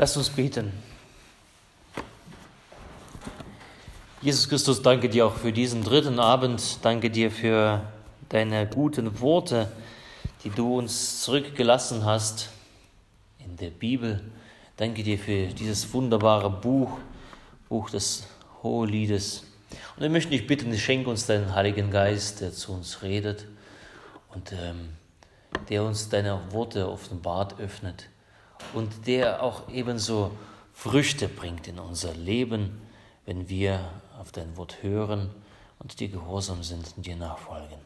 Lass uns beten. Jesus Christus, danke dir auch für diesen dritten Abend. Danke dir für deine guten Worte, die du uns zurückgelassen hast in der Bibel. Danke dir für dieses wunderbare Buch, Buch des Hoheliedes. Und wir möchten dich bitten, schenke uns deinen Heiligen Geist, der zu uns redet und ähm, der uns deine Worte offenbart öffnet und der auch ebenso Früchte bringt in unser Leben, wenn wir auf dein Wort hören und dir gehorsam sind und dir nachfolgen.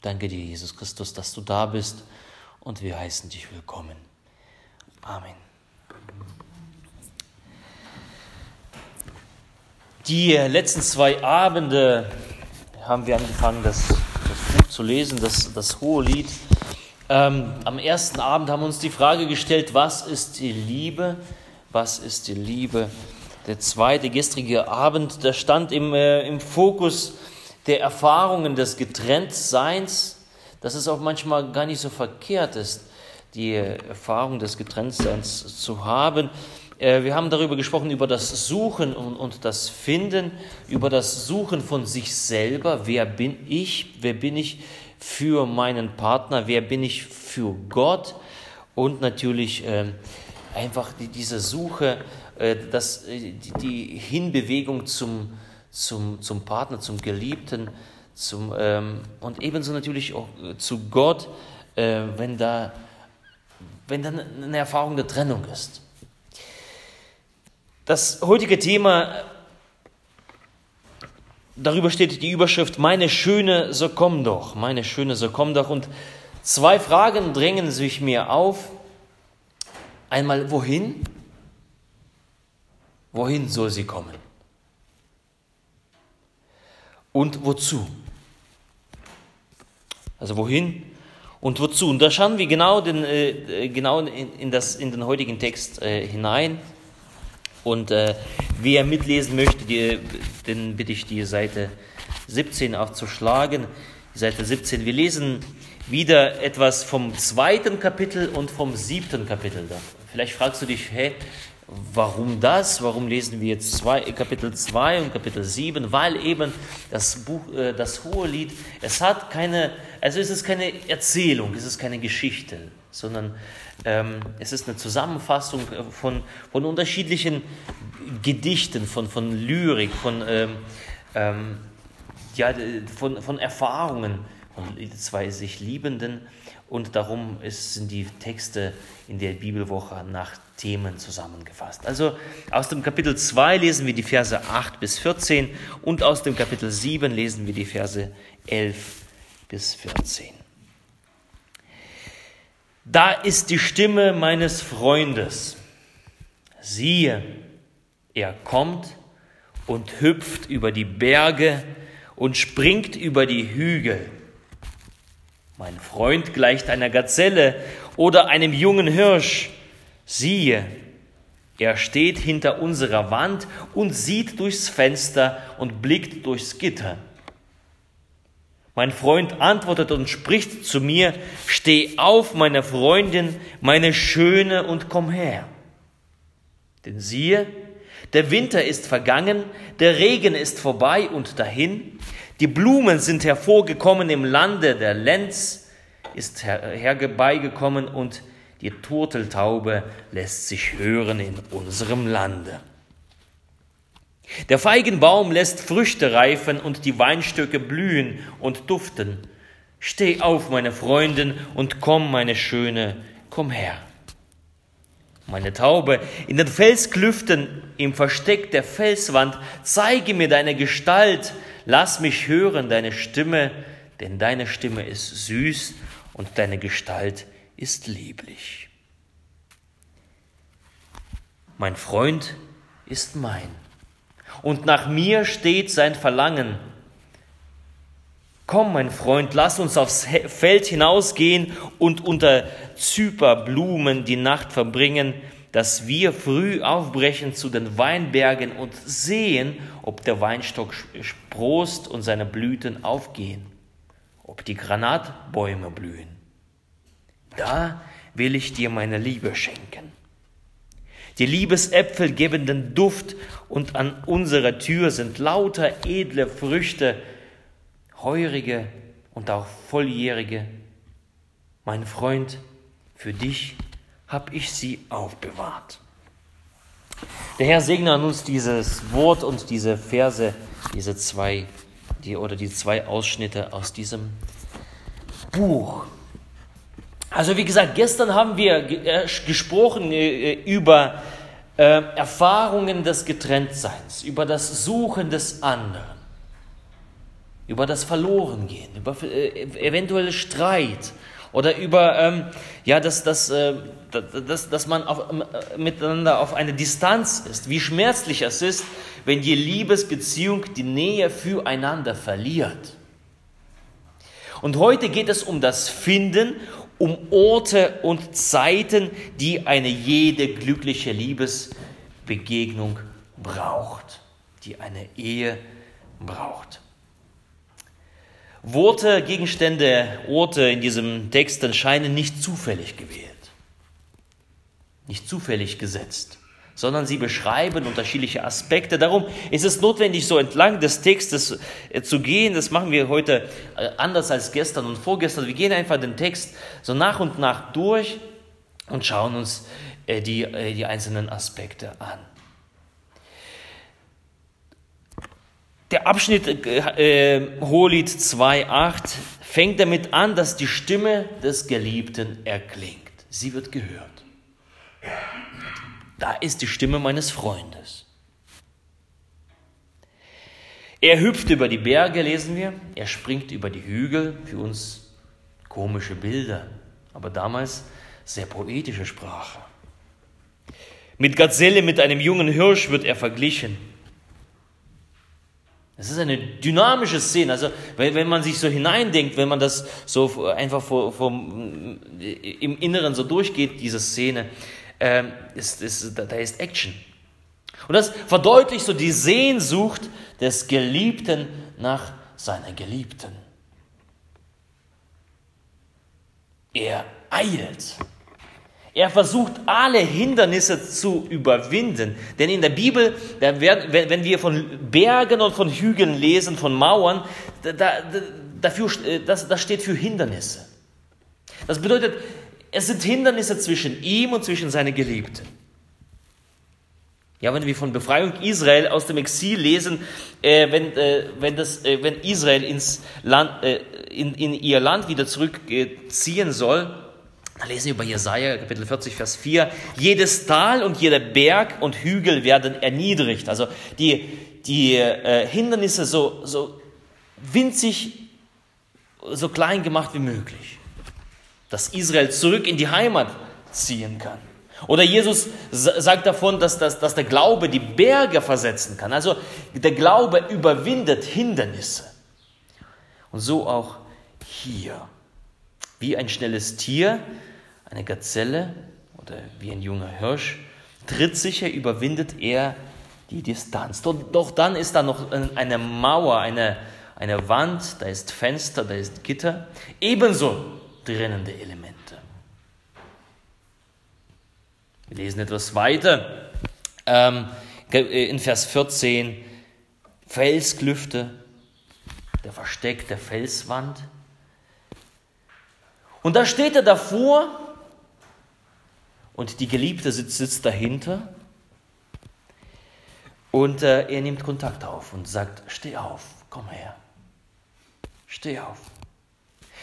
Danke dir, Jesus Christus, dass du da bist und wir heißen dich willkommen. Amen. Die letzten zwei Abende haben wir angefangen, das, das Buch zu lesen, das, das Hohe Lied. Ähm, am ersten Abend haben wir uns die Frage gestellt, was ist die Liebe? Was ist die Liebe? Der zweite gestrige Abend, da stand im, äh, im Fokus der Erfahrungen des Getrenntseins, dass es auch manchmal gar nicht so verkehrt ist, die Erfahrung des Getrenntseins zu haben. Äh, wir haben darüber gesprochen, über das Suchen und, und das Finden, über das Suchen von sich selber. Wer bin ich? Wer bin ich? Für meinen Partner, wer bin ich für Gott und natürlich äh, einfach die, diese Suche, äh, das, die, die, Hinbewegung zum, zum, zum Partner, zum Geliebten zum, ähm, und ebenso natürlich auch äh, zu Gott, äh, wenn, da, wenn da eine Erfahrung der Trennung ist. Das heutige Thema darüber steht die Überschrift, meine Schöne, so komm doch, meine Schöne, so komm doch. Und zwei Fragen drängen sich mir auf. Einmal, wohin? Wohin soll sie kommen? Und wozu? Also wohin und wozu? Und da schauen wir genau, den, äh, genau in, in, das, in den heutigen Text äh, hinein. Und äh, wer mitlesen möchte, die, den bitte ich die Seite 17 aufzuschlagen. Die Seite 17. Wir lesen wieder etwas vom zweiten Kapitel und vom siebten Kapitel. Vielleicht fragst du dich, hey, warum das? Warum lesen wir jetzt zwei, Kapitel 2 und Kapitel 7? Weil eben das Buch, äh, das hohe Lied, es hat keine, also es ist keine Erzählung, es ist keine Geschichte, sondern ähm, es ist eine Zusammenfassung äh, von, von unterschiedlichen Gedichten, von, von Lyrik, von, ähm, ähm, ja, von, von Erfahrungen von zwei sich Liebenden. Und darum ist, sind die Texte in der Bibelwoche nach Themen zusammengefasst. Also aus dem Kapitel 2 lesen wir die Verse 8 bis 14 und aus dem Kapitel 7 lesen wir die Verse 11 bis 14. Da ist die Stimme meines Freundes. Siehe, er kommt und hüpft über die Berge und springt über die Hügel. Mein Freund gleicht einer Gazelle oder einem jungen Hirsch. Siehe, er steht hinter unserer Wand und sieht durchs Fenster und blickt durchs Gitter. Mein Freund antwortet und spricht zu mir, steh auf, meine Freundin, meine Schöne, und komm her. Denn siehe, der Winter ist vergangen, der Regen ist vorbei und dahin, die Blumen sind hervorgekommen im Lande, der Lenz ist herbeigekommen und die Turteltaube lässt sich hören in unserem Lande. Der Feigenbaum lässt Früchte reifen und die Weinstöcke blühen und duften. Steh auf, meine Freundin, und komm, meine Schöne, komm her. Meine Taube, in den Felsklüften, im Versteck der Felswand, zeige mir deine Gestalt, lass mich hören deine Stimme, denn deine Stimme ist süß und deine Gestalt ist lieblich. Mein Freund ist mein und nach mir steht sein Verlangen. Komm, mein Freund, lass uns aufs Feld hinausgehen und unter Zyperblumen die Nacht verbringen, dass wir früh aufbrechen zu den Weinbergen und sehen, ob der Weinstock sprost und seine Blüten aufgehen, ob die Granatbäume blühen. Da will ich dir meine Liebe schenken. Die Liebesäpfel geben den Duft und an unserer Tür sind lauter edle Früchte, heurige und auch volljährige. Mein Freund, für dich habe ich sie aufbewahrt. Der Herr segne an uns dieses Wort und diese Verse, diese zwei, die, oder die zwei Ausschnitte aus diesem Buch. Also wie gesagt, gestern haben wir äh, gesprochen äh, über äh, Erfahrungen des Getrenntseins, über das Suchen des anderen, über das Verlorengehen, über eventuell Streit oder über ähm, ja, dass, dass, dass, dass man auf, miteinander auf eine Distanz ist, wie schmerzlich es ist, wenn die Liebesbeziehung die Nähe füreinander verliert. Und heute geht es um das Finden, um Orte und Zeiten, die eine jede glückliche Liebesbegegnung braucht, die eine Ehe braucht. Worte, Gegenstände, Orte in diesem Text scheinen nicht zufällig gewählt, nicht zufällig gesetzt sondern sie beschreiben unterschiedliche Aspekte. Darum ist es notwendig, so entlang des Textes äh, zu gehen. Das machen wir heute äh, anders als gestern und vorgestern. Wir gehen einfach den Text so nach und nach durch und schauen uns äh, die, die einzelnen Aspekte an. Der Abschnitt äh, Hohelied 2.8 fängt damit an, dass die Stimme des Geliebten erklingt. Sie wird gehört. Da ist die Stimme meines Freundes. Er hüpft über die Berge, lesen wir. Er springt über die Hügel. Für uns komische Bilder, aber damals sehr poetische Sprache. Mit Gazelle, mit einem jungen Hirsch wird er verglichen. Es ist eine dynamische Szene. Also, wenn, wenn man sich so hineindenkt, wenn man das so einfach vor, vor, im Inneren so durchgeht, diese Szene, ähm, ist, ist, da ist Action. Und das verdeutlicht so die Sehnsucht des Geliebten nach seiner Geliebten. Er eilt. Er versucht alle Hindernisse zu überwinden. Denn in der Bibel, wenn wir von Bergen und von Hügeln lesen, von Mauern, dafür, äh, das, das steht für Hindernisse. Das bedeutet, es sind Hindernisse zwischen ihm und zwischen seiner Geliebten. Ja, wenn wir von Befreiung Israel aus dem Exil lesen, äh, wenn, äh, wenn, das, äh, wenn Israel ins Land, äh, in, in ihr Land wieder zurückziehen soll, dann lesen wir bei Jesaja, Kapitel 40, Vers 4, jedes Tal und jeder Berg und Hügel werden erniedrigt. Also die, die äh, Hindernisse so, so winzig, so klein gemacht wie möglich dass Israel zurück in die Heimat ziehen kann. Oder Jesus sagt davon, dass, dass, dass der Glaube die Berge versetzen kann. Also der Glaube überwindet Hindernisse. Und so auch hier. Wie ein schnelles Tier, eine Gazelle oder wie ein junger Hirsch, trittsicher überwindet er die Distanz. Doch, doch dann ist da noch eine Mauer, eine, eine Wand, da ist Fenster, da ist Gitter. Ebenso trennende Elemente. Wir lesen etwas weiter. Ähm, in Vers 14, Felsklüfte, der versteckte Felswand. Und da steht er davor und die Geliebte sitzt, sitzt dahinter und äh, er nimmt Kontakt auf und sagt, steh auf, komm her, steh auf.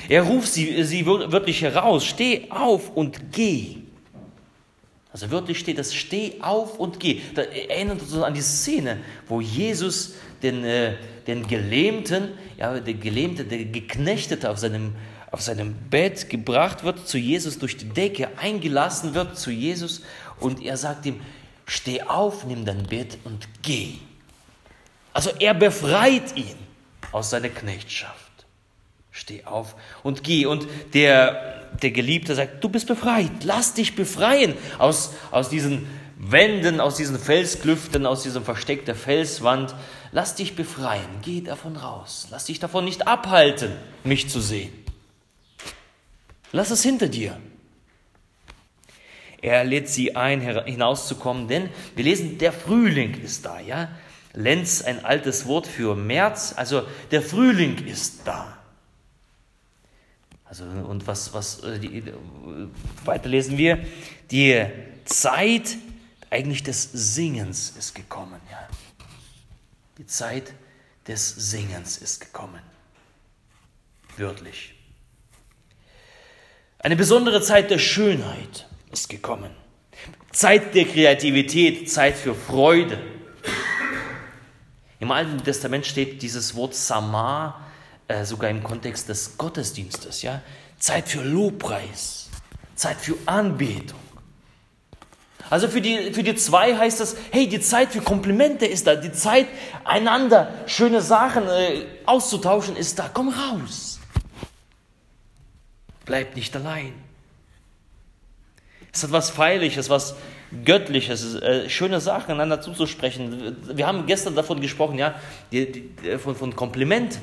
Er ruft sie, sie wirklich heraus, steh auf und geh. Also wörtlich steht das, steh auf und geh. Da erinnert uns an die Szene, wo Jesus den, äh, den Gelähmten, ja, der Gelähmte, der Geknechtete auf seinem, auf seinem Bett gebracht wird, zu Jesus durch die Decke eingelassen wird, zu Jesus, und er sagt ihm, steh auf, nimm dein Bett und geh. Also er befreit ihn aus seiner Knechtschaft. Steh auf und geh. Und der, der Geliebte sagt, du bist befreit, lass dich befreien aus, aus diesen Wänden, aus diesen Felsklüften, aus diesem Versteck der Felswand. Lass dich befreien, geh davon raus. Lass dich davon nicht abhalten, mich zu sehen. Lass es hinter dir. er lädt sie ein, hinauszukommen, denn wir lesen, der Frühling ist da, ja. Lenz, ein altes Wort für März, also der Frühling ist da. Also, und was, was äh, die, weiter lesen wir, die Zeit eigentlich des Singens ist gekommen, ja. Die Zeit des Singens ist gekommen. Wörtlich. Eine besondere Zeit der Schönheit ist gekommen. Zeit der Kreativität, Zeit für Freude. Im Alten Testament steht dieses Wort Samar äh, sogar im Kontext des Gottesdienstes. Ja? Zeit für Lobpreis, Zeit für Anbetung. Also für die, für die zwei heißt das, hey, die Zeit für Komplimente ist da, die Zeit, einander schöne Sachen äh, auszutauschen ist da. Komm raus. Bleib nicht allein. Es hat was Feierliches, was Göttliches, äh, schöne Sachen einander zuzusprechen. Wir haben gestern davon gesprochen, ja, die, die, von, von Kompliment.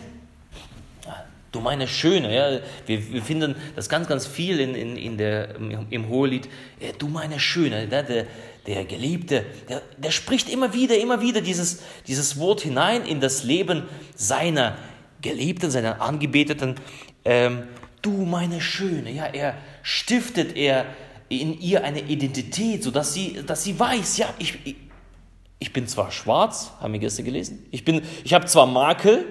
Du meine Schöne, ja, wir, wir finden das ganz, ganz viel in, in, in der, im, Hohelied. Ja, du meine Schöne, der, der, der Geliebte, der, der spricht immer wieder, immer wieder dieses, dieses Wort hinein in das Leben seiner Geliebten, seiner Angebeteten. Ähm, du meine Schöne, ja, er stiftet, er in ihr eine Identität, sodass sie, dass sie weiß, ja, ich, ich, bin zwar schwarz, haben wir gestern gelesen, ich, ich habe zwar Makel,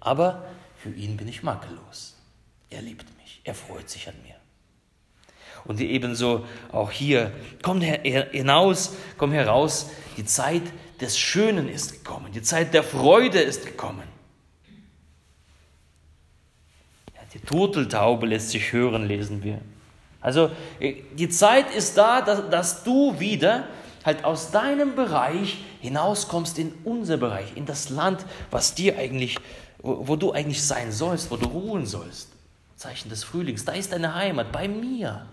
aber für ihn bin ich makellos. Er liebt mich, er freut sich an mir. Und ebenso auch hier, komm hinaus, komm heraus, die Zeit des Schönen ist gekommen, die Zeit der Freude ist gekommen. Ja, die Turteltaube lässt sich hören, lesen wir. Also die Zeit ist da, dass, dass du wieder halt aus deinem Bereich hinauskommst in unser Bereich, in das Land, was dir eigentlich wo, du eigentlich sein sollst, wo du ruhen sollst. Zeichen des Frühlings, da ist deine Heimat, bei mir.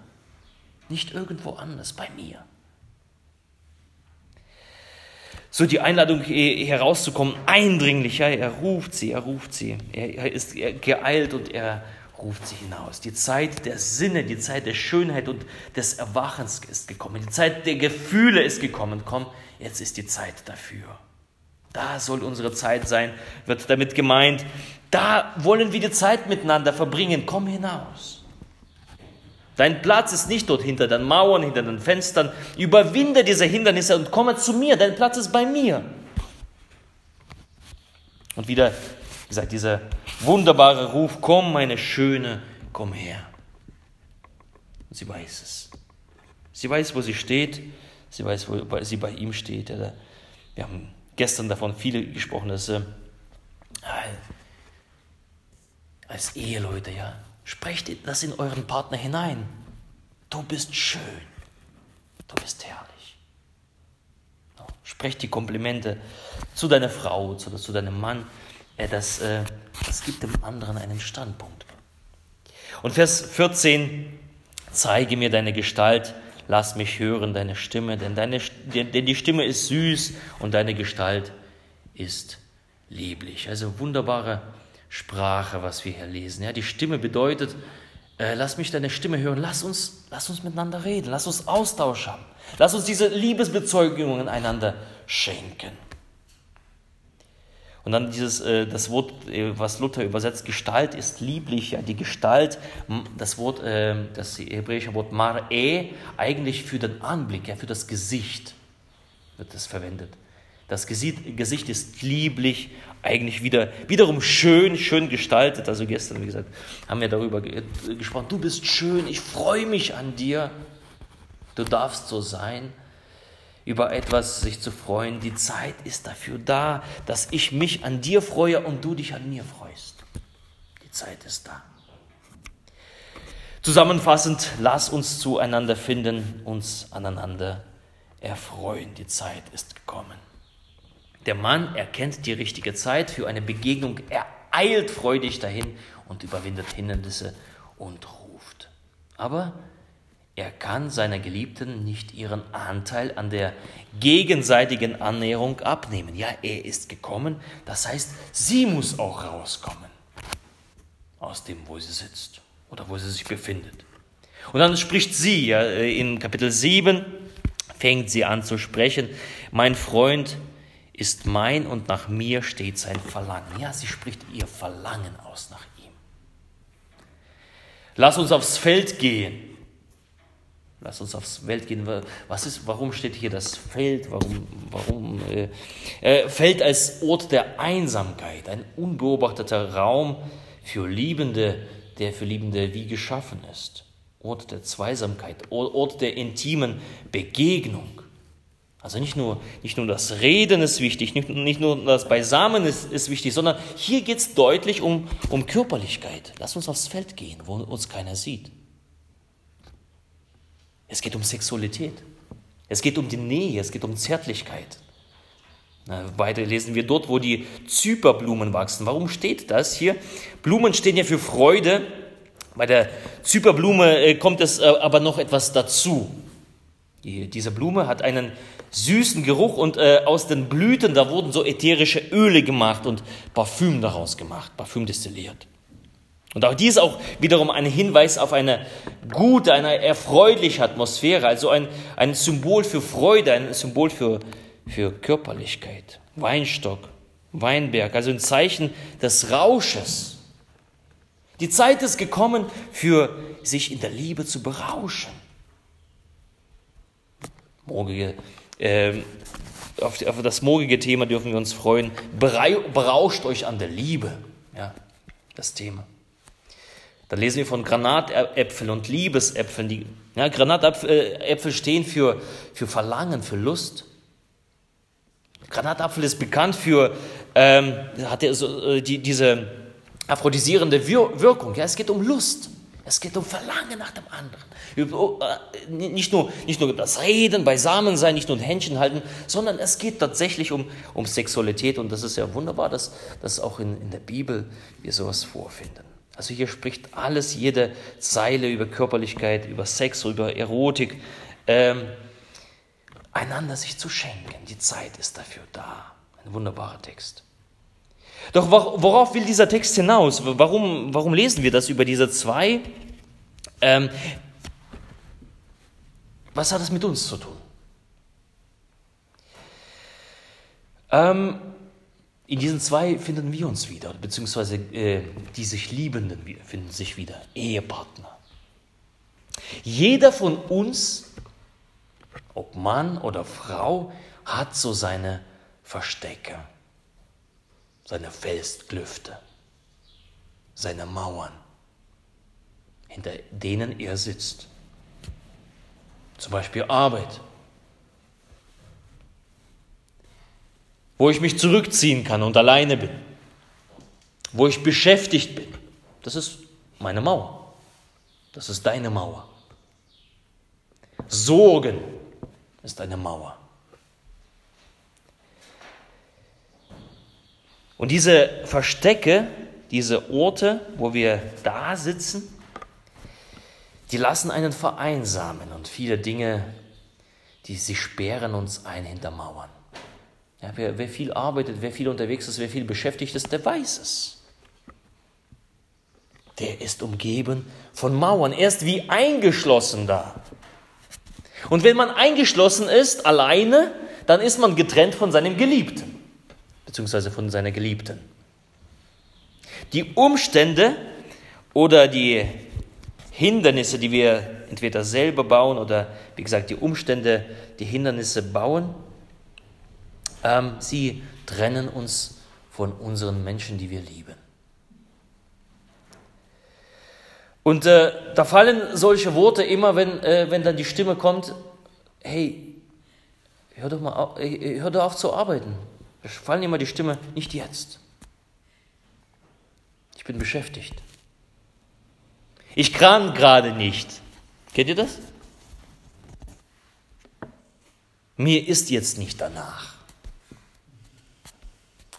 Nicht irgendwo anders, bei mir. So die Einladung herauszukommen, eindringlich, ja, er ruft sie, er ruft sie, er ist geeilt und er ruft sie hinaus. Die Zeit der Sinne, die Zeit der Schönheit und des Erwachens ist gekommen. Die Zeit der Gefühle ist gekommen. Komm, jetzt ist die Zeit dafür. Da soll unsere Zeit sein, wird damit gemeint. Da wollen wir die Zeit miteinander verbringen. Komm hinaus. Dein Platz ist nicht dort hinter den Mauern, hinter den Fenstern. Überwinde diese Hindernisse und komme zu mir. Dein Platz ist bei mir. Und wieder, wie gesagt, dieser wunderbare Ruf, komm meine Schöne, komm her. Und sie weiß es. Sie weiß, wo sie steht. Sie weiß, wo sie bei ihm steht. Wir haben gestern davon viele gesprochen, dass äh, als Eheleute, ja, sprecht das in euren Partner hinein. Du bist schön, du bist herrlich. So, sprecht die Komplimente zu deiner Frau, zu, zu deinem Mann. Äh, das, äh, das gibt dem anderen einen Standpunkt. Und Vers 14, zeige mir deine Gestalt, lass mich hören deine Stimme, denn, deine, denn die Stimme ist süß und deine Gestalt ist lieblich. Also wunderbare Sprache, was wir hier lesen. Ja, die Stimme bedeutet, äh, lass mich deine Stimme hören, lass uns, lass uns miteinander reden, lass uns Austausch haben, lass uns diese Liebesbezeugungen einander schenken. Und dann dieses, äh, das Wort, äh, was Luther übersetzt, Gestalt ist lieblich. Ja, die Gestalt, das Wort, äh, das hebräische Wort mar'e, eigentlich für den Anblick, ja, für das Gesicht wird das verwendet. Das Gesicht ist lieblich, eigentlich wieder, wiederum schön, schön gestaltet. Also gestern, wie gesagt, haben wir darüber gesprochen. Du bist schön, ich freue mich an dir. Du darfst so sein über etwas sich zu freuen. Die Zeit ist dafür da, dass ich mich an dir freue und du dich an mir freust. Die Zeit ist da. Zusammenfassend, lass uns zueinander finden, uns aneinander erfreuen. Die Zeit ist gekommen. Der Mann erkennt die richtige Zeit für eine Begegnung, er eilt freudig dahin und überwindet Hindernisse und ruft. Aber er kann seiner Geliebten nicht ihren Anteil an der gegenseitigen Annäherung abnehmen. Ja, er ist gekommen, das heißt, sie muss auch rauskommen aus dem, wo sie sitzt oder wo sie sich befindet. Und dann spricht sie, ja, in Kapitel 7 fängt sie an zu sprechen, mein Freund ist mein und nach mir steht sein Verlangen. Ja, sie spricht ihr Verlangen aus nach ihm. Lass uns aufs Feld gehen. Lass uns aufs Feld gehen. Was ist, warum steht hier das Feld? Warum, warum äh, äh, Feld als Ort der Einsamkeit, ein unbeobachteter Raum für Liebende, der für Liebende wie geschaffen ist. Ort der Zweisamkeit, Ort der intimen Begegnung. Also nicht nur, nicht nur das Reden ist wichtig, nicht, nicht nur das Beisamen ist, ist wichtig, sondern hier geht es deutlich um, um Körperlichkeit. Lass uns aufs Feld gehen, wo uns keiner sieht. Es geht um Sexualität. Es geht um die Nähe, es geht um Zärtlichkeit. weiter lesen wir dort, wo die Zyperblumen wachsen. Warum steht das hier? Blumen stehen ja für Freude. Bei der Zyperblume äh, kommt es äh, aber noch etwas dazu. Die, diese Blume hat einen süßen Geruch und äh, aus den Blüten, da wurden so ätherische Öle gemacht und Parfüm daraus gemacht, Parfüm destilliert. Und auch dies auch wiederum ein Hinweis auf eine gute, eine erfreuliche Atmosphäre, also ein, ein Symbol für Freude, ein Symbol für, für Körperlichkeit. Weinstock, Weinberg, also ein Zeichen des Rausches. Die Zeit ist gekommen, für sich in der Liebe zu berauschen. Morgige ähm, auf, auf, das morgige Thema dürfen wir uns freuen. Berauscht euch an der Liebe. Ja, das Thema. Dann lesen wir von Granatäpfeln und Liebesäpfeln. Die, ja, Granatäpfel stehen für, für Verlangen, für Lust. Granatapfel ist bekannt für ähm, hat er so, äh, die, diese aphrodisierende Wirkung. Ja, es geht um Lust. Es geht um Verlangen nach dem anderen. Oh, äh, nicht nur, nicht nur das Reden, beisammen sein, nicht nur ein Händchen halten, sondern es geht tatsächlich um, um Sexualität. Und das ist ja wunderbar, dass, dass auch in, in der Bibel wir sowas vorfinden. Also hier spricht alles, jede Zeile über Körperlichkeit, über Sex, über Erotik. Ähm, einander sich zu schenken. Die Zeit ist dafür da. Ein wunderbarer Text. Doch worauf will dieser Text hinaus? Warum, warum lesen wir das über diese zwei? Ähm, was hat das mit uns zu tun? Ähm, in diesen zwei finden wir uns wieder, beziehungsweise äh, die sich Liebenden finden sich wieder, Ehepartner. Jeder von uns, ob Mann oder Frau, hat so seine Verstecke seine Felsklüfte, seine Mauern, hinter denen er sitzt. Zum Beispiel Arbeit, wo ich mich zurückziehen kann und alleine bin, wo ich beschäftigt bin. Das ist meine Mauer. Das ist deine Mauer. Sorgen ist eine Mauer. Und diese Verstecke, diese Orte, wo wir da sitzen, die lassen einen vereinsamen und viele Dinge, die sie sperren uns ein hinter Mauern. Ja, wer, wer viel arbeitet, wer viel unterwegs ist, wer viel beschäftigt ist, der weiß es. Der ist umgeben von Mauern. Er ist wie eingeschlossen da. Und wenn man eingeschlossen ist, alleine, dann ist man getrennt von seinem Geliebten beziehungsweise von seiner Geliebten. Die Umstände oder die Hindernisse, die wir entweder selber bauen oder wie gesagt die Umstände, die Hindernisse bauen, ähm, sie trennen uns von unseren Menschen, die wir lieben. Und äh, da fallen solche Worte immer, wenn, äh, wenn dann die Stimme kommt, hey, hör doch mal auf, äh, hör doch auf zu arbeiten. Da fallen immer die Stimme, nicht jetzt. Ich bin beschäftigt. Ich kann gerade nicht. Kennt ihr das? Mir ist jetzt nicht danach.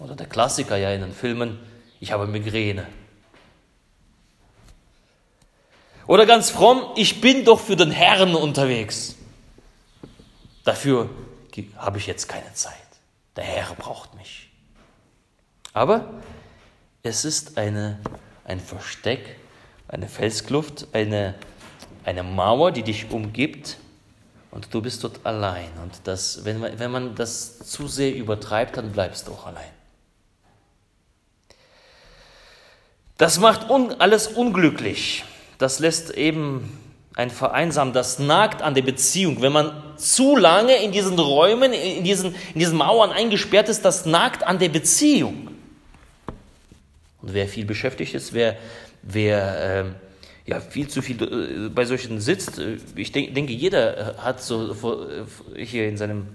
Oder der Klassiker ja in den Filmen, ich habe Migräne. Oder ganz fromm, ich bin doch für den Herrn unterwegs. Dafür habe ich jetzt keine Zeit. Der Herr braucht mich. Aber es ist eine, ein Versteck, eine Felskluft, eine, eine Mauer, die dich umgibt und du bist dort allein. Und das, wenn, man, wenn man das zu sehr übertreibt, dann bleibst du auch allein. Das macht un, alles unglücklich. Das lässt eben ein Vereinsamen, das nagt an der Beziehung. Wenn man zu lange in diesen Räumen, in diesen, in diesen Mauern eingesperrt ist, das nagt an der Beziehung. Und wer viel beschäftigt ist, wer, wer äh, ja, viel zu viel äh, bei solchen sitzt, äh, ich denk, denke, jeder hat so äh, hier in, seinem,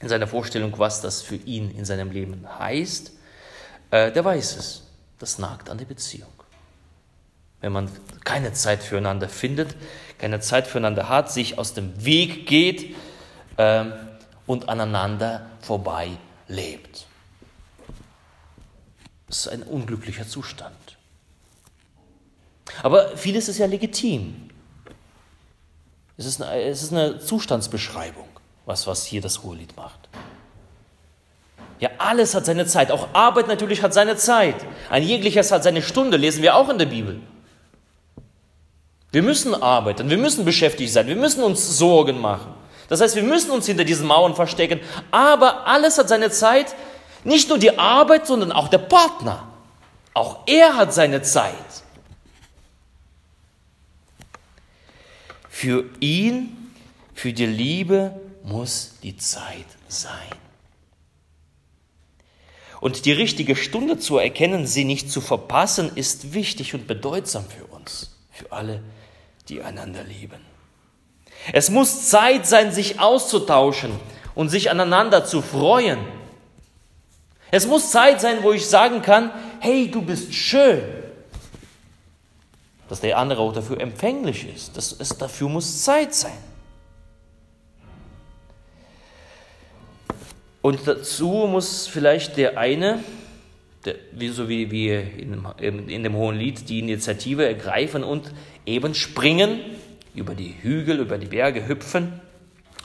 in seiner Vorstellung, was das für ihn in seinem Leben heißt, äh, der weiß es. Das nagt an der Beziehung. Wenn man keine Zeit füreinander findet, keine Zeit füreinander hat, sich aus dem Weg geht ähm, und aneinander vorbei lebt. Das ist ein unglücklicher Zustand. Aber vieles ist ja legitim. Es ist eine, es ist eine Zustandsbeschreibung, was, was hier das Hohelied macht. Ja, alles hat seine Zeit. Auch Arbeit natürlich hat seine Zeit. Ein jegliches hat seine Stunde, lesen wir auch in der Bibel. Wir müssen arbeiten, wir müssen beschäftigt sein, wir müssen uns Sorgen machen. Das heißt, wir müssen uns hinter diesen Mauern verstecken. Aber alles hat seine Zeit. Nicht nur die Arbeit, sondern auch der Partner. Auch er hat seine Zeit. Für ihn, für die Liebe muss die Zeit sein. Und die richtige Stunde zu erkennen, sie nicht zu verpassen, ist wichtig und bedeutsam für uns, für alle, die einander lieben. Es muss Zeit sein, sich auszutauschen und sich aneinander zu freuen. Es muss Zeit sein, wo ich sagen kann, hey, du bist schön. Dass der andere auch dafür empfänglich ist. Das ist dafür muss Zeit sein. Und dazu muss vielleicht der eine, der, wie, so wie wir in, in dem Hohen Lied, die Initiative ergreifen und eben springen, über die Hügel, über die Berge hüpfen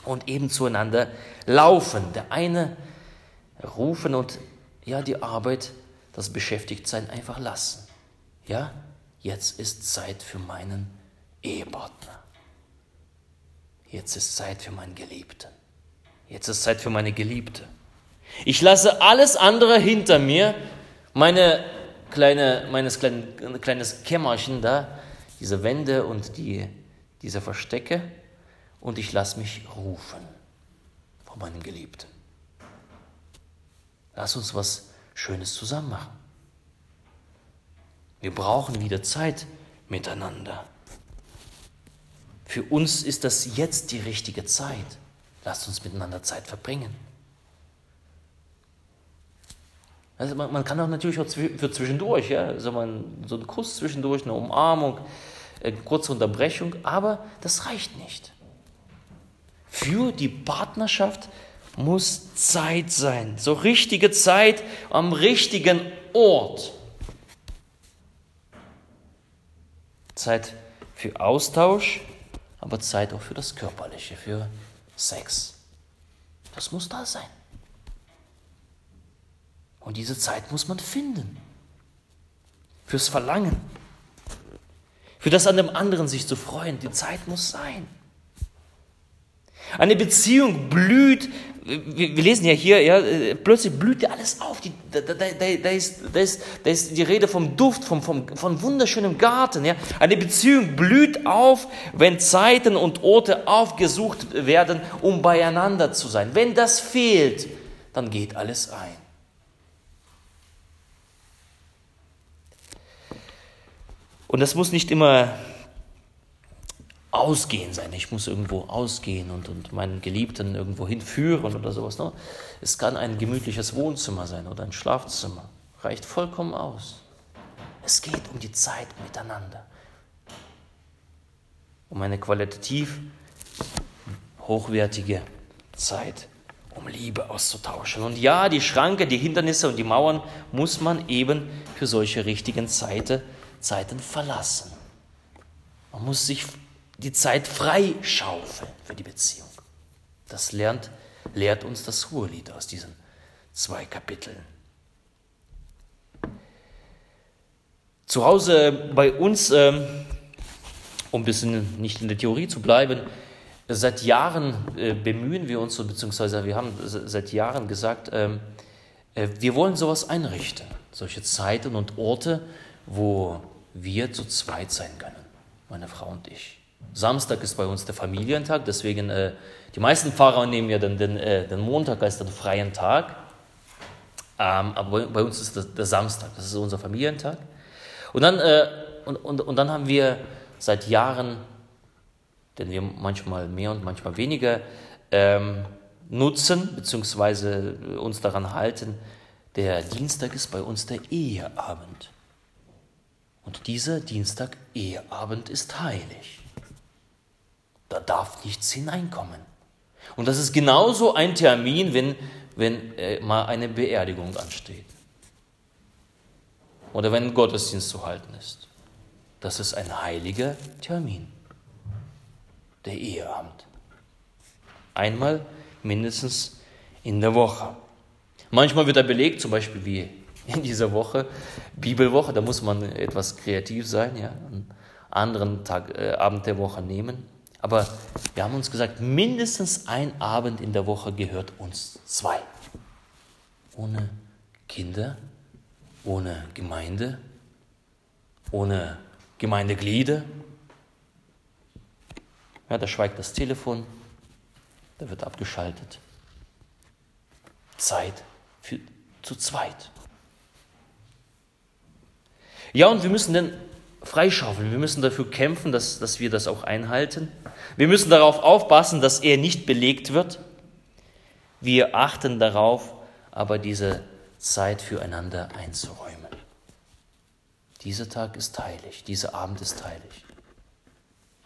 und eben zueinander laufen. Der eine rufen und ja, die Arbeit, das Beschäftigtsein einfach lassen. Ja, jetzt ist Zeit für meinen Ehepartner. Jetzt ist Zeit für meinen Geliebten. Jetzt ist Zeit für meine Geliebte. Ich lasse alles andere hinter mir, meine kleine, meines kleinen, kleines Kämmerchen da, diese Wände und die, diese Verstecke, und ich lasse mich rufen von meinem Geliebten. Lass uns was Schönes zusammen machen. Wir brauchen wieder Zeit miteinander. Für uns ist das jetzt die richtige Zeit. Lasst uns miteinander Zeit verbringen. Also man, man kann auch natürlich auch für zwischendurch, ja, also man, so einen Kuss zwischendurch, eine Umarmung, eine kurze Unterbrechung, aber das reicht nicht. Für die Partnerschaft muss Zeit sein, so richtige Zeit am richtigen Ort. Zeit für Austausch, aber Zeit auch für das Körperliche, für Sex. Das muss da sein. Und diese Zeit muss man finden. Fürs Verlangen. Für das an dem anderen sich zu freuen. Die Zeit muss sein. Eine Beziehung blüht, wir, lesen ja hier, ja, plötzlich blüht ja alles auf. Die, da, da, da, da, ist, da, ist, da ist die Rede vom Duft, vom, vom, von wunderschönem Garten. Ja. Eine Beziehung blüht auf, wenn Zeiten und Orte aufgesucht werden, um beieinander zu sein. Wenn das fehlt, dann geht alles ein. Und das muss nicht immer Ausgehen sein. Ich muss irgendwo ausgehen und, und meinen Geliebten irgendwo hinführen oder sowas. Ne? Es kann ein gemütliches Wohnzimmer sein oder ein Schlafzimmer. Reicht vollkommen aus. Es geht um die Zeit miteinander. Um eine qualitativ hochwertige Zeit, um Liebe auszutauschen. Und ja, die Schranke, die Hindernisse und die Mauern muss man eben für solche richtigen Zeiten, Zeiten verlassen. Man muss sich die Zeit freischaufeln für die Beziehung. Das lernt, lehrt uns das Hohelied aus diesen zwei Kapiteln. Zu Hause bei uns ähm, um ein bisschen nicht in der Theorie zu bleiben, seit Jahren äh, bemühen wir uns, beziehungsweise wir haben seit Jahren gesagt, ähm, äh, wir wollen sowas einrichten, solche Zeiten und Orte, wo wir zu zweit sein können, meine Frau und ich. Samstag ist bei uns der Familientag, deswegen äh, die meisten Pfarrer nehmen ja dann den, äh, den Montag als den freien Tag. Ähm, aber bei uns ist das der Samstag, das ist unser Familientag. Und dann, äh, und, und, und dann haben wir seit Jahren, denn wir manchmal mehr und manchmal weniger ähm, nutzen, beziehungsweise uns daran halten, der Dienstag ist bei uns der Eheabend. Und dieser Dienstag Eheabend ist heilig. Da darf nichts hineinkommen. Und das ist genauso ein Termin, wenn, wenn äh, mal eine Beerdigung ansteht. Oder wenn ein Gottesdienst zu halten ist. Das ist ein heiliger Termin. Der Eheabend. Einmal mindestens in der Woche. Manchmal wird er belegt, zum Beispiel wie in dieser Woche, Bibelwoche, da muss man etwas kreativ sein, ja, einen anderen Tag, äh, Abend der Woche nehmen. Aber wir haben uns gesagt, mindestens ein Abend in der Woche gehört uns zwei. Ohne Kinder, ohne Gemeinde, ohne Gemeindeglieder. Ja, da schweigt das Telefon, da wird abgeschaltet. Zeit für zu zweit. Ja, und wir müssen dann freischaufeln. Wir müssen dafür kämpfen, dass, dass wir das auch einhalten. Wir müssen darauf aufpassen, dass er nicht belegt wird. Wir achten darauf, aber diese Zeit füreinander einzuräumen. Dieser Tag ist heilig, dieser Abend ist heilig.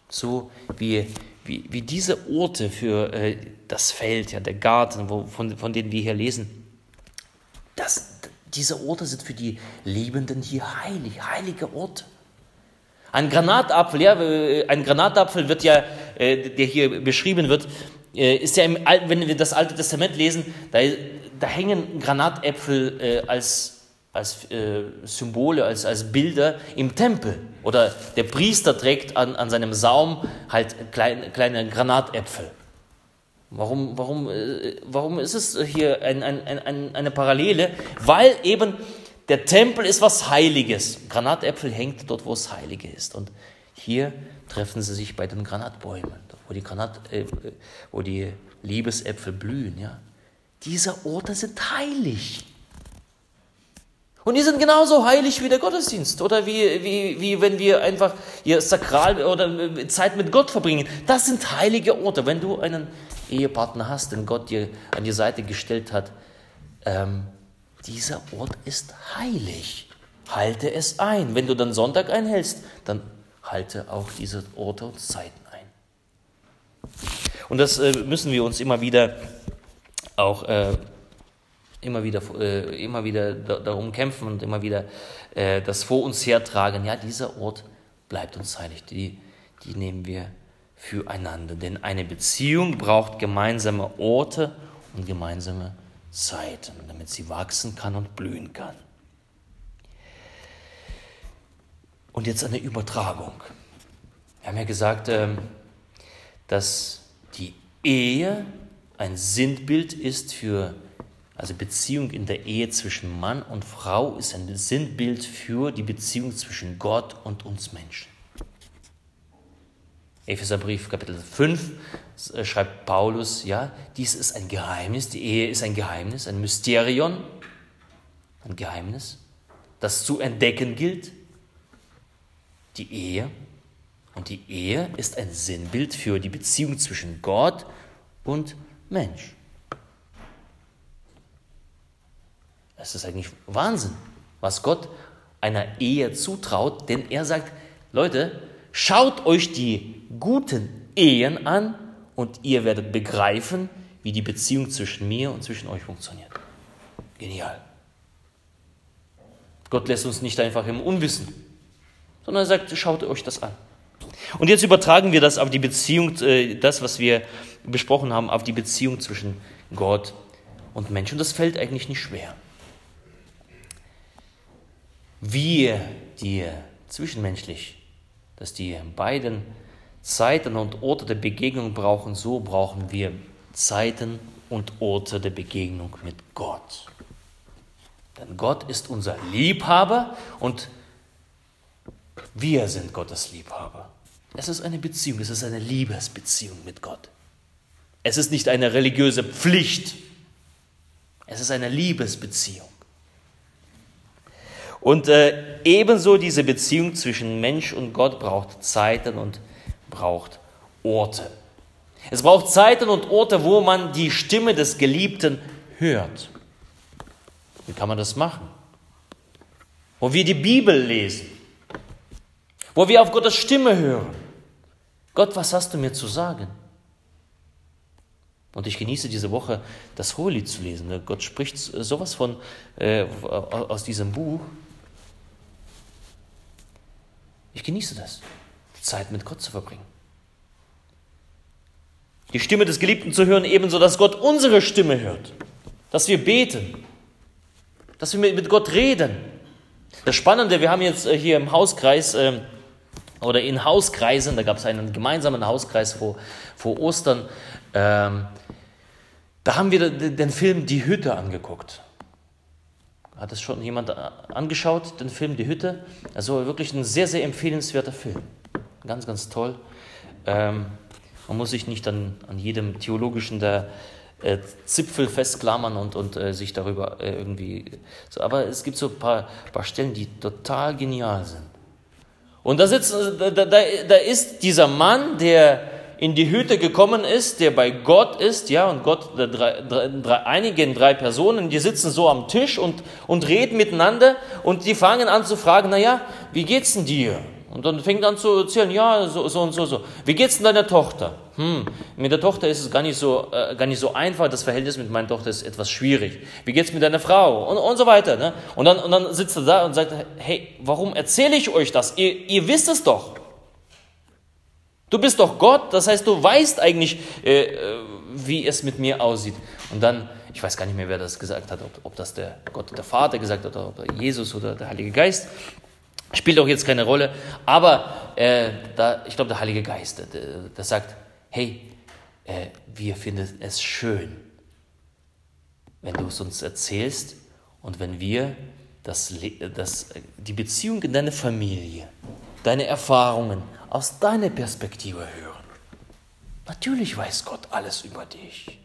So wie, wie, wie diese Orte für äh, das Feld, ja, der Garten, wo, von, von denen wir hier lesen, das, diese Orte sind für die Liebenden hier heilig, heilige Orte. Ein Granatapfel, ja, ein Granatapfel wird ja, äh, der hier beschrieben wird, äh, ist ja im Alten, wenn wir das Alte Testament lesen, da, da hängen Granatäpfel äh, als, als Symbole, als, als Bilder im Tempel. Oder der Priester trägt an, an seinem Saum halt kleine, kleine Granatäpfel. Warum, warum, warum ist es hier ein, ein, ein, eine Parallele? Weil eben der Tempel ist was Heiliges. Granatäpfel hängt dort, wo es Heilige ist. Und hier treffen sie sich bei den Granatbäumen, wo die, Granat, äh, wo die Liebesäpfel blühen. Ja. Diese Orte sind heilig. Und die sind genauso heilig wie der Gottesdienst oder wie, wie, wie wenn wir einfach hier sakral oder Zeit mit Gott verbringen. Das sind heilige Orte. Wenn du einen Ehepartner hast, den Gott dir an die Seite gestellt hat, ähm, dieser Ort ist heilig. Halte es ein. Wenn du dann Sonntag einhältst, dann halte auch diese Orte und Zeiten ein. Und das äh, müssen wir uns immer wieder auch äh, immer wieder, äh, immer wieder darum kämpfen und immer wieder äh, das vor uns hertragen. Ja, dieser Ort bleibt uns heilig. Die, die nehmen wir füreinander. Denn eine Beziehung braucht gemeinsame Orte und gemeinsame Zeiten, damit sie wachsen kann und blühen kann. Und jetzt eine Übertragung. Wir haben ja gesagt, ähm, dass die Ehe ein Sinnbild ist für, also Beziehung in der Ehe zwischen Mann und Frau ist ein Sinnbild für die Beziehung zwischen Gott und uns Menschen. Epheserbrief Kapitel 5 äh, schreibt Paulus, ja, dies ist ein Geheimnis, die Ehe ist ein Geheimnis, ein Mysterion, ein Geheimnis, das zu entdecken gilt. Die Ehe und die Ehe ist ein Sinnbild für die Beziehung zwischen Gott und Mensch. Es ist eigentlich Wahnsinn, was Gott einer Ehe zutraut, denn er sagt, Leute, Schaut euch die guten Ehen an und ihr werdet begreifen, wie die Beziehung zwischen mir und zwischen euch funktioniert. Genial. Gott lässt uns nicht einfach im Unwissen, sondern er sagt, schaut euch das an. Und jetzt übertragen wir das auf die Beziehung, äh, das, was wir besprochen haben, auf die Beziehung zwischen Gott und Mensch. Und das fällt eigentlich nicht schwer. Wir, die zwischenmenschlich dass die beiden Zeiten und Orte der Begegnung brauchen, so brauchen wir Zeiten und Orte der Begegnung mit Gott. Denn Gott ist unser Liebhaber und wir sind Gottes Liebhaber. Es ist eine Beziehung, es ist eine Liebesbeziehung mit Gott. Es ist nicht eine religiöse Pflicht, es ist eine Liebesbeziehung. Und äh, ebenso diese Beziehung zwischen Mensch und Gott braucht Zeiten und braucht Orte. Es braucht Zeiten und Orte, wo man die Stimme des Geliebten hört. Wie kann man das machen? Wo wir die Bibel lesen, wo wir auf Gottes Stimme hören. Gott, was hast du mir zu sagen? Und ich genieße diese Woche, das Hohelied zu lesen. Gott spricht sowas von äh, aus diesem Buch. Ich genieße das, Zeit mit Gott zu verbringen. Die Stimme des Geliebten zu hören, ebenso, dass Gott unsere Stimme hört, dass wir beten, dass wir mit Gott reden. Das Spannende, wir haben jetzt äh, hier im Hauskreis ähm, oder in Hauskreisen, da gab es einen gemeinsamen Hauskreis vor, vor Ostern, ähm, da haben wir den Film Die Hütte angeguckt. Hat es schon jemand angeschaut, den Film Die Hütte? Also wirklich ein sehr, sehr empfehlenswerter Film. Ganz, ganz toll. Ähm, man muss sich nicht an, an jedem theologischen der, äh, Zipfel festklammern und, und äh, sich darüber äh, irgendwie. So, aber es gibt so ein paar, paar Stellen, die total genial sind. Und da, sitzt, da, da, da ist dieser Mann, der in die Hütte gekommen ist, der bei Gott ist, ja, und Gott, drei, drei, einigen drei Personen, die sitzen so am Tisch und, und reden miteinander und die fangen an zu fragen, naja, wie geht's denn dir? Und dann fängt an zu erzählen, ja, so, so und so, so. Wie geht's denn deiner Tochter? Hm, mit der Tochter ist es gar nicht so, äh, gar nicht so einfach. Das Verhältnis mit meiner Tochter ist etwas schwierig. Wie geht's mit deiner Frau? Und, und so weiter. Ne? Und, dann, und dann sitzt er da und sagt, hey, warum erzähle ich euch das? Ihr, ihr wisst es doch. Du bist doch Gott, das heißt, du weißt eigentlich, äh, äh, wie es mit mir aussieht. Und dann, ich weiß gar nicht mehr, wer das gesagt hat, ob, ob das der Gott der Vater gesagt hat, oder Jesus oder der Heilige Geist. Spielt auch jetzt keine Rolle. Aber äh, da, ich glaube, der Heilige Geist, der, der sagt, hey, äh, wir finden es schön, wenn du es uns erzählst und wenn wir das, das, die Beziehung in deine Familie, deine Erfahrungen, aus deiner Perspektive hören. Natürlich weiß Gott alles über dich.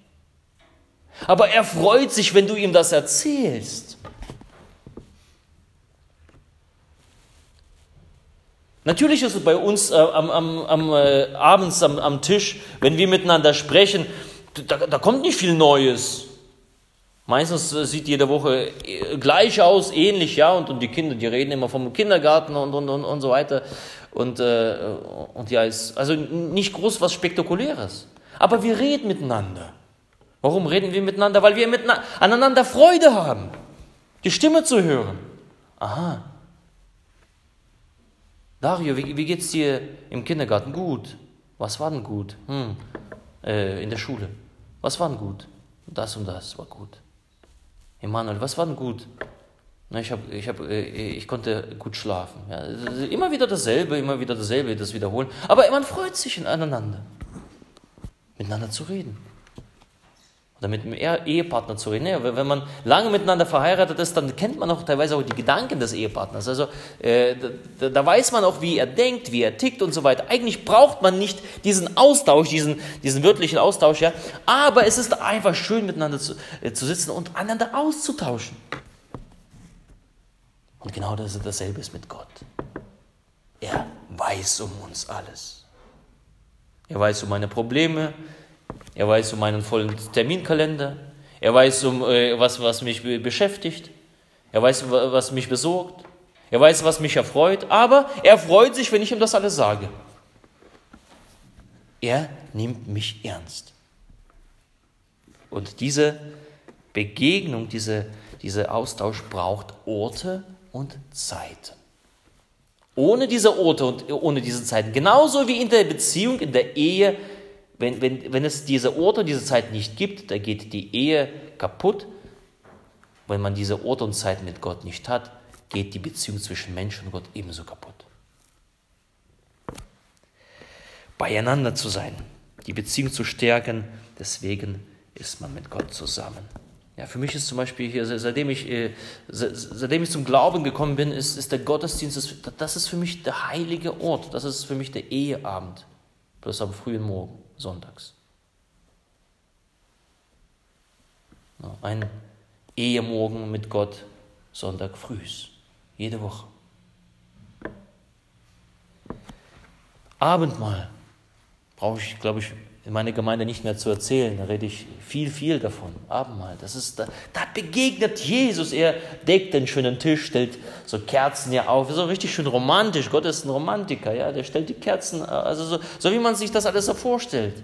Aber er freut sich, wenn du ihm das erzählst. Natürlich ist es bei uns äh, am, am, am äh, abends am, am, Tisch, wenn wir miteinander sprechen, da, da kommt nicht viel Neues. Meistens äh, sieht jede Woche äh, gleich aus, ähnlich, ja, und, und die Kinder, die reden immer vom Kindergarten und, und, und, und so weiter. Und, äh, und ja, ist also nicht groß was Spektakuläres. Aber wir reden miteinander. Warum reden wir miteinander? Weil wir aneinander Freude haben, die Stimme zu hören. Aha. Dario, wie, wie geht's dir im Kindergarten? Gut. Was war denn gut? Hm. Äh, in der Schule. Was war denn gut? Das und das war gut. Emanuel, was war denn gut? Ich, hab, ich, hab, äh, ich konnte gut schlafen. Ja, immer wieder dasselbe, immer wieder dasselbe, das wiederholen. Aber man freut sich aneinander, miteinander zu reden. Oder mit dem Ehepartner zu reden. Ja, wenn man lange miteinander verheiratet ist, dann kennt man auch teilweise auch die Gedanken des Ehepartners. Also äh, da, da, weiß man auch, wie er denkt, wie er tickt und so weiter. Eigentlich braucht man nicht diesen Austausch, diesen, diesen wörtlichen Austausch, ja. Aber es ist einfach schön, miteinander zu, äh, zu sitzen und einander auszutauschen. Und genau das, dasselbe ist mit Gott. Er weiß um uns alles. Er weiß um meine Probleme, er weiß um meinen vollen Terminkalender, er weiß um äh, was, was mich beschäftigt, er weiß, was mich besorgt, er weiß, was mich erfreut, aber er freut sich, wenn ich ihm das alles sage. Er nimmt mich ernst. Und diese Begegnung, diese, dieser Austausch braucht Orte und Zeiten. Ohne diese Orte und ohne diese Zeiten, genauso wie in der Beziehung, in der Ehe, wenn, wenn, wenn es diese Orte und diese Zeiten nicht gibt, da geht die Ehe kaputt. Wenn man diese Orte und Zeiten mit Gott nicht hat, geht die Beziehung zwischen Mensch und Gott ebenso kaputt. beieinander zu sein, die Beziehung zu stärken. Deswegen ist man mit Gott zusammen. Ja, für mich ist zum Beispiel hier, seitdem ich, äh, seitdem ich zum Glauben gekommen bin, ist, ist der Gottesdienst, das ist für mich der heilige Ort, das ist für mich der Eheabend, bloß am frühen Morgen, sonntags. Ein Ehemorgen mit Gott, Sonntag frühs, jede Woche. Abendmahl brauche ich, glaube ich, in meiner Gemeinde nicht mehr zu erzählen. Da rede ich viel, viel davon. Abendmahl, das ist, da, da begegnet Jesus. Er deckt den schönen Tisch, stellt so Kerzen hier auf. So richtig schön romantisch. Gott ist ein Romantiker, ja. Der stellt die Kerzen, also so, so wie man sich das alles so vorstellt.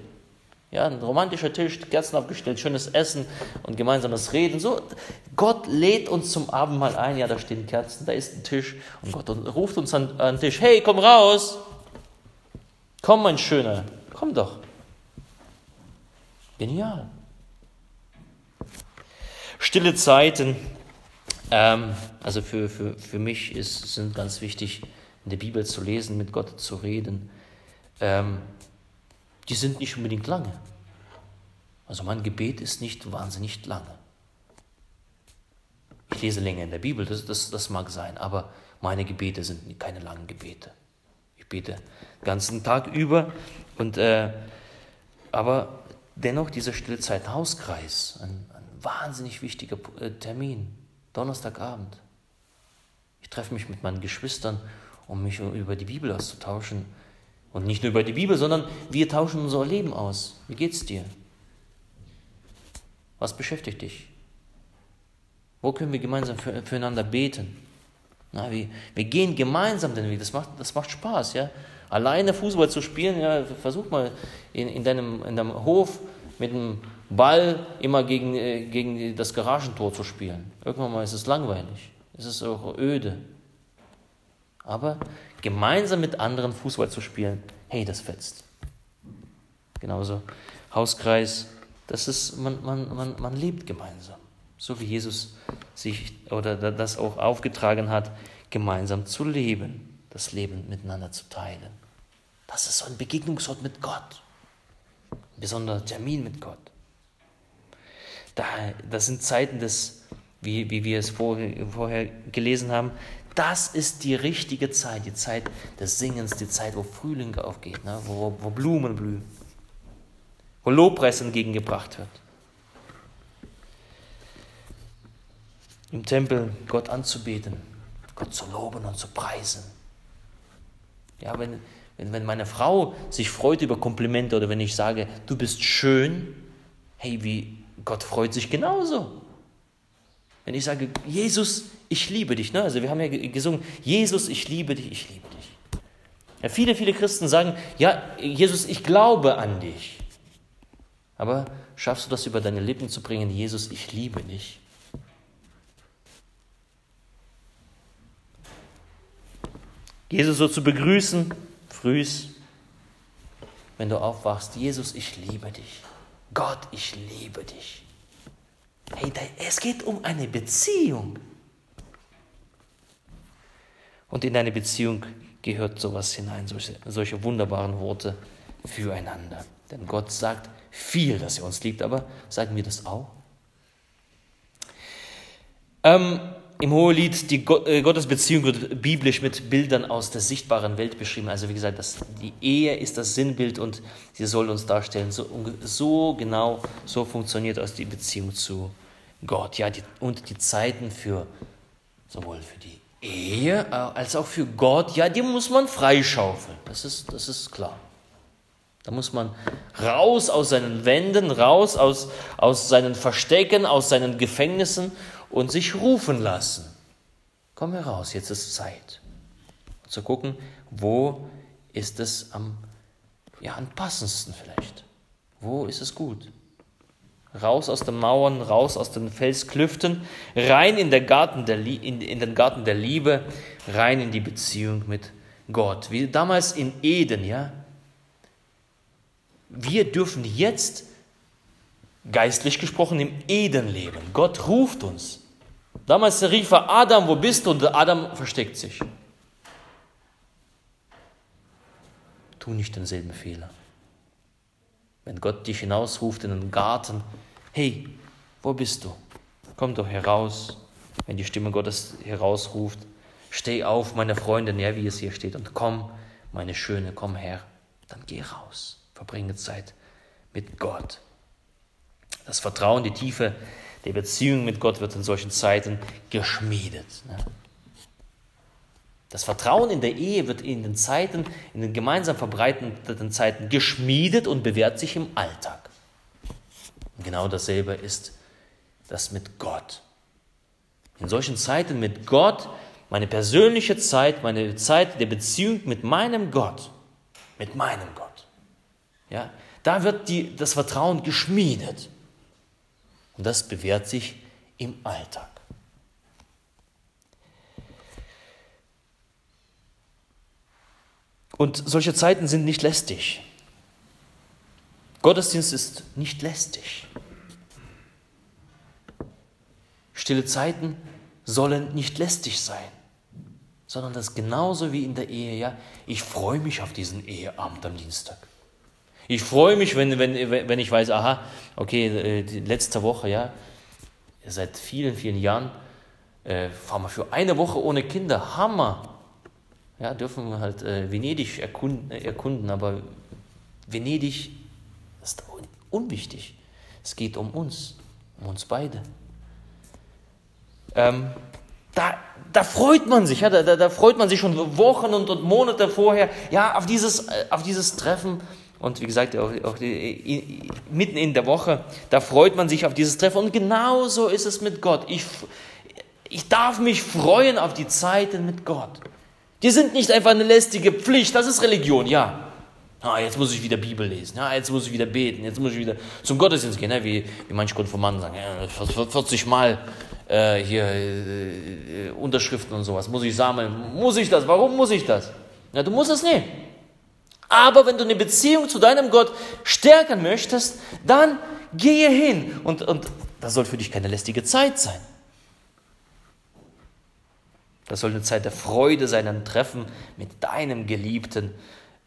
Ja, ein romantischer Tisch, Kerzen aufgestellt, schönes Essen und gemeinsames Reden. So, Gott lädt uns zum Abendmahl ein. Ja, da stehen Kerzen, da ist ein Tisch und Gott ruft uns an, an den Tisch. Hey, komm raus! Komm, mein Schöner, komm doch. Genial. Stille Zeiten, ähm, also für, für, für mich ist, sind ganz wichtig, in der Bibel zu lesen, mit Gott zu reden. Ähm, die sind nicht unbedingt lange. Also mein Gebet ist nicht wahnsinnig lange. Ich lese länger in der Bibel, das, das, das mag sein, aber meine Gebete sind keine langen Gebete. Ich bete den ganzen Tag über und äh, aber dennoch dieser Stillzeit Hauskreis, ein, ein wahnsinnig wichtiger äh, Termin, Donnerstagabend. Ich treffe mich mit meinen Geschwistern, um mich über die Bibel auszutauschen. Und nicht nur über die Bibel, sondern wir tauschen unser Leben aus. Wie geht's dir? Was beschäftigt dich? Wo können wir gemeinsam für, füreinander beten? Na, wir, wir gehen gemeinsam den Weg. Das macht, das macht Spaß, ja. Alleine Fußball zu spielen, ja, versuch mal in, in, deinem, in deinem Hof mit dem Ball immer gegen, äh, gegen das Garagentor zu spielen. Irgendwann mal ist es langweilig. Es ist auch öde. Aber gemeinsam mit anderen Fußball zu spielen, hey, das fetzt. Genauso Hauskreis, das ist, man, man, man, man lebt gemeinsam. So wie Jesus sich oder das auch aufgetragen hat, gemeinsam zu leben, das Leben miteinander zu teilen. Das ist so ein Begegnungsort mit Gott. Ein besonderer Termin mit Gott. Da, das sind Zeiten des, wie, wie wir es vorher, vorher gelesen haben, das ist die richtige Zeit, die Zeit des Singens, die Zeit, wo Frühling aufgeht, ne? wo, wo Blumen blühen, wo Lobpreis entgegengebracht wird. Im Tempel Gott anzubeten, Gott zu loben und zu preisen. Ja, wenn, wenn, wenn meine Frau sich freut über Komplimente oder wenn ich sage, du bist schön, hey, wie Gott freut sich genauso. Wenn ich sage, Jesus, ich liebe dich, ne? also wir haben ja gesungen, Jesus, ich liebe dich, ich liebe dich. Ja, viele, viele Christen sagen, ja, Jesus, ich glaube an dich. Aber schaffst du das über deine Lippen zu bringen, Jesus, ich liebe dich? Jesus so zu begrüßen, frühs, wenn du aufwachst, Jesus, ich liebe dich. Gott, ich liebe dich. Hey, es geht um eine Beziehung. Und in eine Beziehung gehört sowas hinein, solche, solche wunderbaren Worte füreinander. Denn Gott sagt viel, dass er uns liebt, aber sagen wir das auch? Ähm, im Hohelied, die äh, Gottesbeziehung wird biblisch mit Bildern aus der sichtbaren Welt beschrieben. Also wie gesagt, das, die Ehe ist das Sinnbild und sie soll uns darstellen. So, so genau, so funktioniert aus die Beziehung zu Gott. Ja, die, und die Zeiten für sowohl für die Ehe äh, als auch für Gott, ja, die muss man freischaufeln. Das ist, das ist klar. Da muss man raus aus seinen Wänden, raus aus, aus seinen Verstecken, aus seinen Gefängnissen und sich rufen lassen. Komm heraus, jetzt ist Zeit. Zu gucken, wo ist es am, ja, passendsten vielleicht. Wo ist es gut? Raus aus den Mauern, raus aus den Felsklüften, rein in, der Garten der, in, in den Garten der Liebe, rein in die Beziehung mit Gott. Wie damals in Eden, ja. Wir dürfen jetzt geistlich gesprochen im Eden leben. Gott ruft uns. Damals rief er Adam, wo bist du? Und Adam versteckt sich. tu nicht denselben Fehler. Wenn Gott dich hinausruft in den Garten, hey, wo bist du? Komm doch heraus, wenn die Stimme Gottes herausruft. Steh auf, meine Freundin, ja, wie es hier steht, und komm, meine Schöne, komm her. Dann geh raus, verbringe Zeit mit Gott. Das Vertrauen, die Tiefe der Beziehung mit Gott wird in solchen Zeiten geschmiedet. Ne? Das Vertrauen in der Ehe wird in den Zeiten, in den gemeinsam verbreiteten Zeiten geschmiedet und bewährt sich im Alltag. Und genau dasselbe ist das mit Gott. In solchen Zeiten mit Gott, meine persönliche Zeit, meine Zeit der Beziehung mit meinem Gott, mit meinem Gott, ja, da wird die, das Vertrauen geschmiedet. Und das bewährt sich im Alltag. Und solche Zeiten sind nicht lästig. Gottesdienst ist nicht lästig. Stille Zeiten sollen nicht lästig sein, sondern das genauso wie in der Ehe. Ja, ich freue mich auf diesen Eheabend am Dienstag. Ich freue mich, wenn, wenn, wenn ich weiß, aha, okay, äh, letzte Woche, ja, seit vielen, vielen Jahren äh, fahren wir für eine Woche ohne Kinder. Hammer! ja, dürfen wir halt äh, Venedig erkunden, erkunden, aber Venedig ist unwichtig. Es geht um uns, um uns beide. Ähm, da, da freut man sich, ja, da, da, da freut man sich schon Wochen und, und Monate vorher, ja, auf dieses, äh, auf dieses Treffen. Und wie gesagt, auch, auch die, mitten in der Woche, da freut man sich auf dieses Treffen. Und genauso ist es mit Gott. Ich, ich darf mich freuen auf die Zeiten mit Gott. Die sind nicht einfach eine lästige Pflicht, das ist Religion, ja. Ah, jetzt muss ich wieder Bibel lesen, ja, jetzt muss ich wieder beten, jetzt muss ich wieder zum Gottesdienst gehen, ne? wie, wie manche Konformanten sagen, ja, 40 Mal äh, hier äh, Unterschriften und sowas, muss ich sammeln. Muss ich das? Warum muss ich das? Ja, du musst es nicht. Aber wenn du eine Beziehung zu deinem Gott stärken möchtest, dann gehe hin. Und, und das soll für dich keine lästige Zeit sein. Das soll eine Zeit der Freude sein, ein Treffen mit deinem geliebten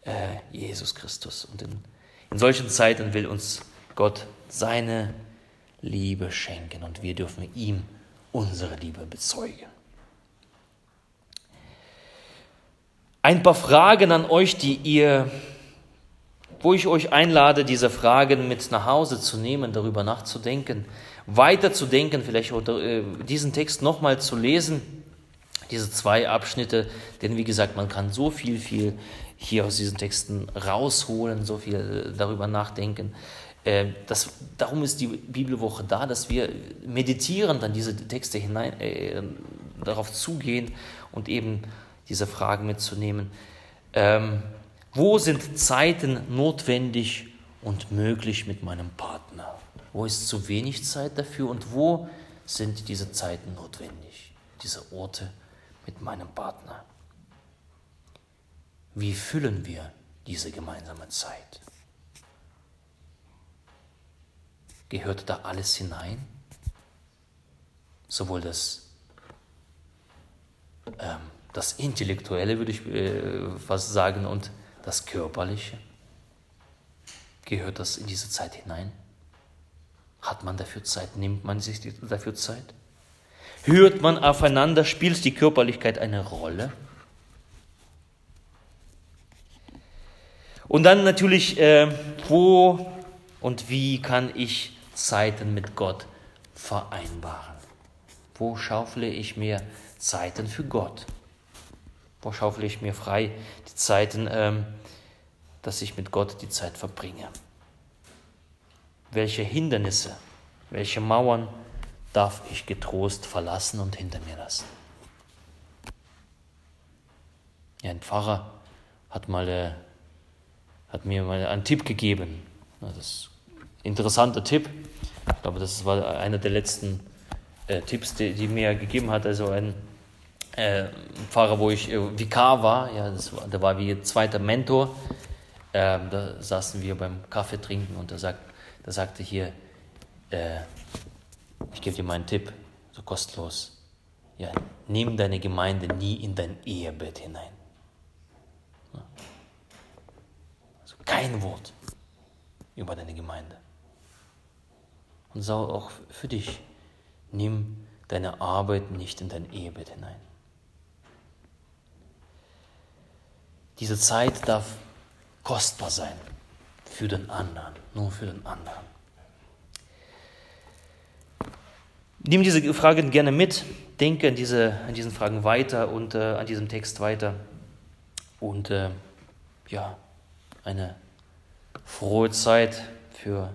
äh, Jesus Christus. Und in, in solchen Zeiten will uns Gott seine Liebe schenken und wir dürfen ihm unsere Liebe bezeugen. Ein paar Fragen an euch, die ihr, wo ich euch einlade, diese Fragen mit nach Hause zu nehmen, darüber nachzudenken, weiterzudenken, vielleicht äh, diesen Text nochmal zu lesen diese zwei Abschnitte, denn wie gesagt, man kann so viel, viel hier aus diesen Texten rausholen, so viel darüber nachdenken. Ähm, das, darum ist die Bibelwoche da, dass wir meditieren, dann diese Texte hinein, äh, darauf zugehen und eben diese Fragen mitzunehmen. Ähm, wo sind Zeiten notwendig und möglich mit meinem Partner? Wo ist zu wenig Zeit dafür und wo sind diese Zeiten notwendig, diese Orte mit meinem Partner. Wie füllen wir diese gemeinsame Zeit? Gehört da alles hinein? Sowohl das, ähm, das Intellektuelle, würde ich äh, fast sagen, und das Körperliche? Gehört das in diese Zeit hinein? Hat man dafür Zeit? Nimmt man sich dafür Zeit? Hört man aufeinander? Spielt die Körperlichkeit eine Rolle? Und dann natürlich, äh, wo und wie kann ich Zeiten mit Gott vereinbaren? Wo schaufle ich mir Zeiten für Gott? Wo schaufle ich mir frei die Zeiten, ähm, dass ich mit Gott die Zeit verbringe? Welche Hindernisse, welche Mauern darf ich getrost verlassen und hinter mir lassen. Ja, ein Pfarrer hat, mal, äh, hat mir mal einen Tipp gegeben. Das ist ein interessanter Tipp. Ich glaube, das war einer der letzten äh, Tipps, die, die mir gegeben hat. Also ein äh, Pfarrer, wo ich äh, Vikar war, ja, das war, der war wie zweiter Mentor. Ähm, da saßen wir beim Kaffee trinken und er sagt, da sagte hier, äh, ich gebe dir meinen Tipp, so kostenlos. Ja, nimm deine Gemeinde nie in dein Ehebett hinein. kein Wort über deine Gemeinde. Und sag auch für dich, nimm deine Arbeit nicht in dein Ehebett hinein. Diese Zeit darf kostbar sein für den anderen, nur für den anderen. Nimm diese Fragen gerne mit, denke an, diese, an diesen Fragen weiter und äh, an diesem Text weiter. Und äh, ja, eine frohe Zeit für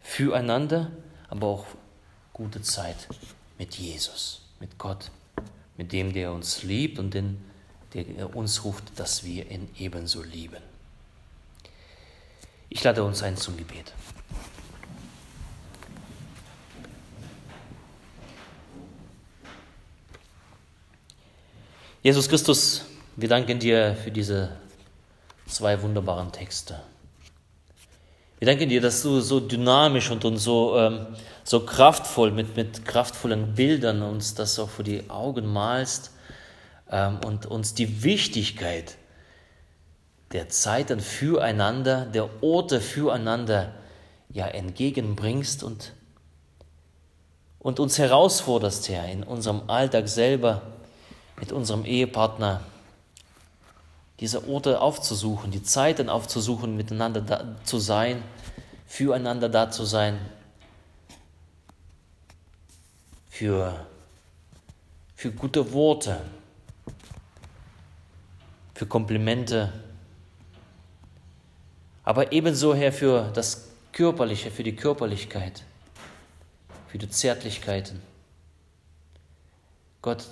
füreinander, aber auch gute Zeit mit Jesus, mit Gott, mit dem, der uns liebt und den, der uns ruft, dass wir ihn ebenso lieben. Ich lade uns ein zum Gebet. Jesus Christus, wir danken dir für diese zwei wunderbaren Texte. Wir danken dir, dass du so dynamisch und, und so, ähm, so kraftvoll mit, mit kraftvollen Bildern uns das auch vor die Augen malst und uns die Wichtigkeit der Zeiten füreinander, der Orte füreinander ja entgegenbringst und, und uns herausforderst, Herr, in unserem Alltag selber mit unserem Ehepartner diese Orte aufzusuchen, die Zeiten aufzusuchen, miteinander da zu sein, füreinander da zu sein, für, für gute Worte, für Komplimente, aber ebenso, Herr, für das Körperliche, für die Körperlichkeit, für die Zärtlichkeiten. Gott,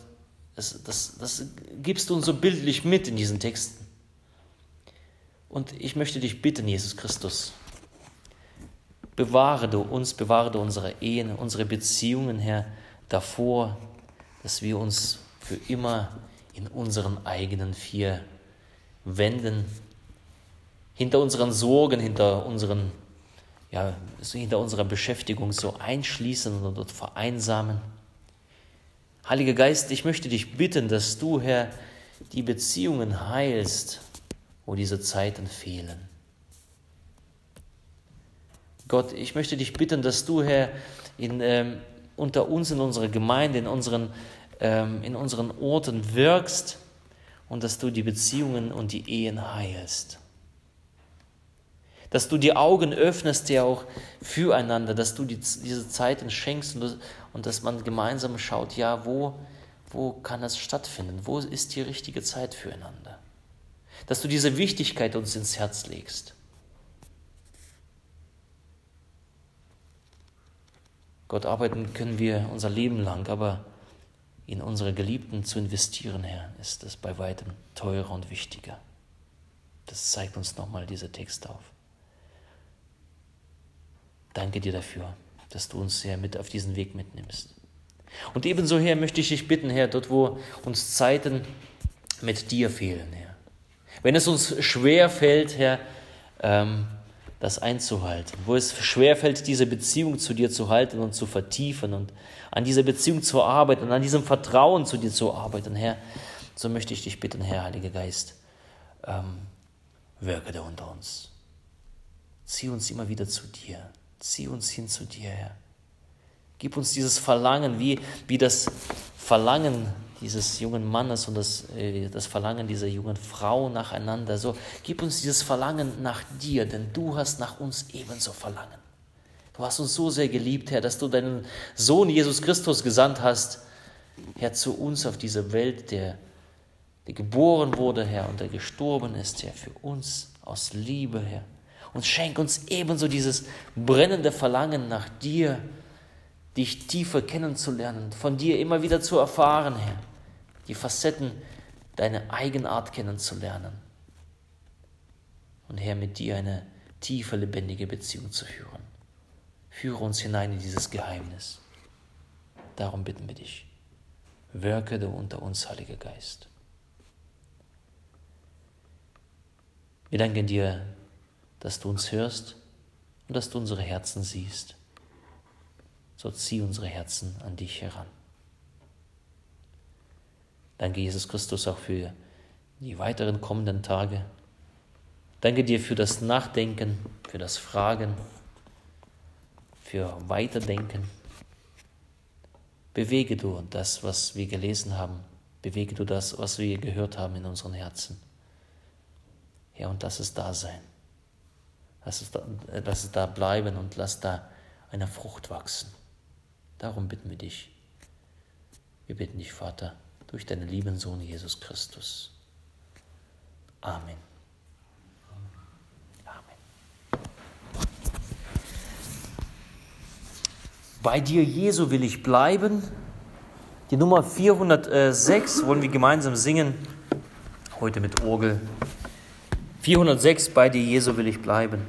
das, das, das gibst du uns so bildlich mit in diesen Texten. Und ich möchte dich bitten, Jesus Christus, bewahre du uns, bewahre du unsere Ehen, unsere Beziehungen, Herr, davor, dass wir uns für immer in unseren eigenen vier Wänden, hinter unseren Sorgen, hinter unseren ja, hinter unserer Beschäftigung so einschließen und dort vereinsamen. Heiliger Geist, ich möchte dich bitten, dass du, Herr, die Beziehungen heilst, wo diese Zeiten fehlen. Gott, ich möchte dich bitten, dass du, Herr, in, ähm, unter uns in unserer Gemeinde, in unseren, ähm, in unseren Orten wirkst und dass du die Beziehungen und die Ehen heilst. Dass du die Augen öffnest, ja auch füreinander, dass du die, diese Zeiten schenkst und, und dass man gemeinsam schaut, ja, wo, wo kann das stattfinden? Wo ist die richtige Zeit füreinander? Dass du diese Wichtigkeit uns ins Herz legst. Gott, arbeiten können wir unser Leben lang, aber in unsere Geliebten zu investieren, Herr, ist es bei weitem teurer und wichtiger. Das zeigt uns nochmal dieser Text auf. Danke dir dafür, dass du uns, Herr, mit auf diesen Weg mitnimmst. Und ebenso, Herr, möchte ich dich bitten, Herr, dort, wo uns Zeiten mit dir fehlen, Herr. Wenn es uns schwer fällt, Herr, ähm, das einzuhalten, wo es schwer fällt, diese Beziehung zu dir zu halten und zu vertiefen und an dieser Beziehung zu arbeiten und an diesem Vertrauen zu dir zu arbeiten, Herr, so möchte ich dich bitten, Herr, Heiliger Geist, ähm, wirke da unter uns. Zieh uns immer wieder zu dir. Zieh uns hin zu dir, Herr. Gib uns dieses Verlangen, wie, wie das Verlangen dieses jungen Mannes und das, äh, das Verlangen dieser jungen Frau nacheinander. So, gib uns dieses Verlangen nach dir, denn du hast nach uns ebenso Verlangen. Du hast uns so sehr geliebt, Herr, dass du deinen Sohn Jesus Christus gesandt hast, Herr, zu uns auf diese Welt, der, der geboren wurde, Herr, und der gestorben ist, Herr, für uns aus Liebe, Herr. Und schenk uns ebenso dieses brennende Verlangen nach dir, dich tiefer kennenzulernen, von dir immer wieder zu erfahren, Herr, die Facetten, deine Eigenart kennenzulernen und Herr, mit dir eine tiefe, lebendige Beziehung zu führen. Führe uns hinein in dieses Geheimnis. Darum bitten wir dich. Wirke du unter uns, Heiliger Geist. Wir danken dir, dass du uns hörst und dass du unsere Herzen siehst so zieh unsere Herzen an dich heran. Danke, Jesus Christus, auch für die weiteren kommenden Tage. Danke dir für das Nachdenken, für das Fragen, für Weiterdenken. Bewege du das, was wir gelesen haben. Bewege du das, was wir gehört haben in unseren Herzen. Ja, und lass es da sein. Lass es da, lass es da bleiben und lass da eine Frucht wachsen. Darum bitten wir dich. Wir bitten dich, Vater, durch deinen lieben Sohn Jesus Christus. Amen. Bei dir, Jesu, will ich bleiben. Die Nummer 406 wollen wir gemeinsam singen, heute mit Orgel. 406, bei dir, Jesu, will ich bleiben.